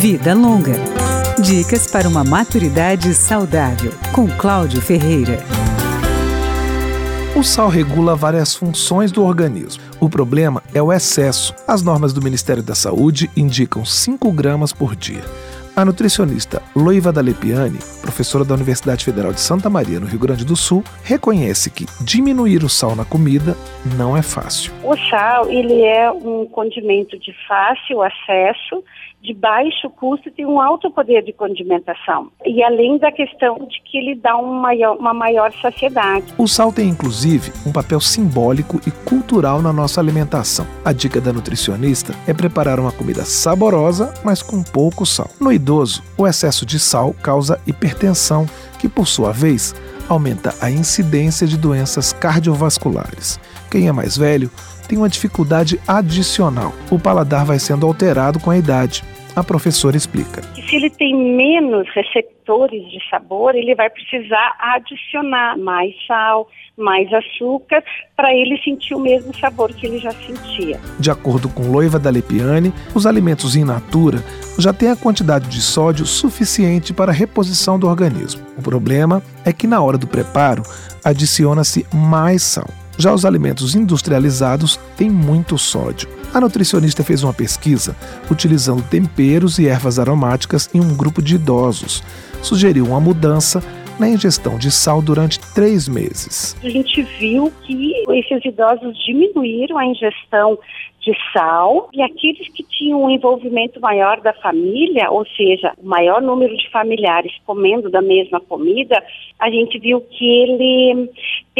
Vida Longa. Dicas para uma maturidade saudável, com Cláudio Ferreira. O sal regula várias funções do organismo. O problema é o excesso. As normas do Ministério da Saúde indicam 5 gramas por dia. A nutricionista Loiva Dalepiani, professora da Universidade Federal de Santa Maria, no Rio Grande do Sul, reconhece que diminuir o sal na comida não é fácil. O sal, ele é um condimento de fácil acesso, de baixo custo e tem um alto poder de condimentação. E além da questão de que ele dá um maior, uma maior saciedade. O sal tem inclusive um papel simbólico e cultural na nossa alimentação. A dica da nutricionista é preparar uma comida saborosa, mas com pouco sal. No idoso, o excesso de sal causa hipertensão, que por sua vez aumenta a incidência de doenças cardiovasculares. Quem é mais velho tem uma dificuldade adicional. O paladar vai sendo alterado com a idade. A professora explica. Se ele tem menos receptores de sabor, ele vai precisar adicionar mais sal, mais açúcar, para ele sentir o mesmo sabor que ele já sentia. De acordo com Loiva da Lepiane, os alimentos in natura já têm a quantidade de sódio suficiente para a reposição do organismo. O problema é que na hora do preparo adiciona-se mais sal. Já os alimentos industrializados têm muito sódio. A nutricionista fez uma pesquisa utilizando temperos e ervas aromáticas em um grupo de idosos. Sugeriu uma mudança na ingestão de sal durante três meses. A gente viu que esses idosos diminuíram a ingestão de sal e aqueles que tinham um envolvimento maior da família, ou seja, o maior número de familiares comendo da mesma comida, a gente viu que ele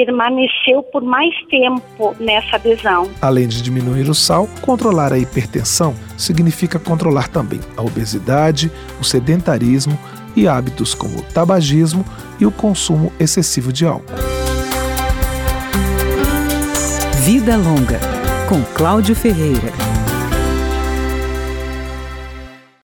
permaneceu por mais tempo nessa adesão. Além de diminuir o sal, controlar a hipertensão significa controlar também a obesidade, o sedentarismo, e hábitos como o tabagismo e o consumo excessivo de álcool. Vida Longa, com Cláudio Ferreira.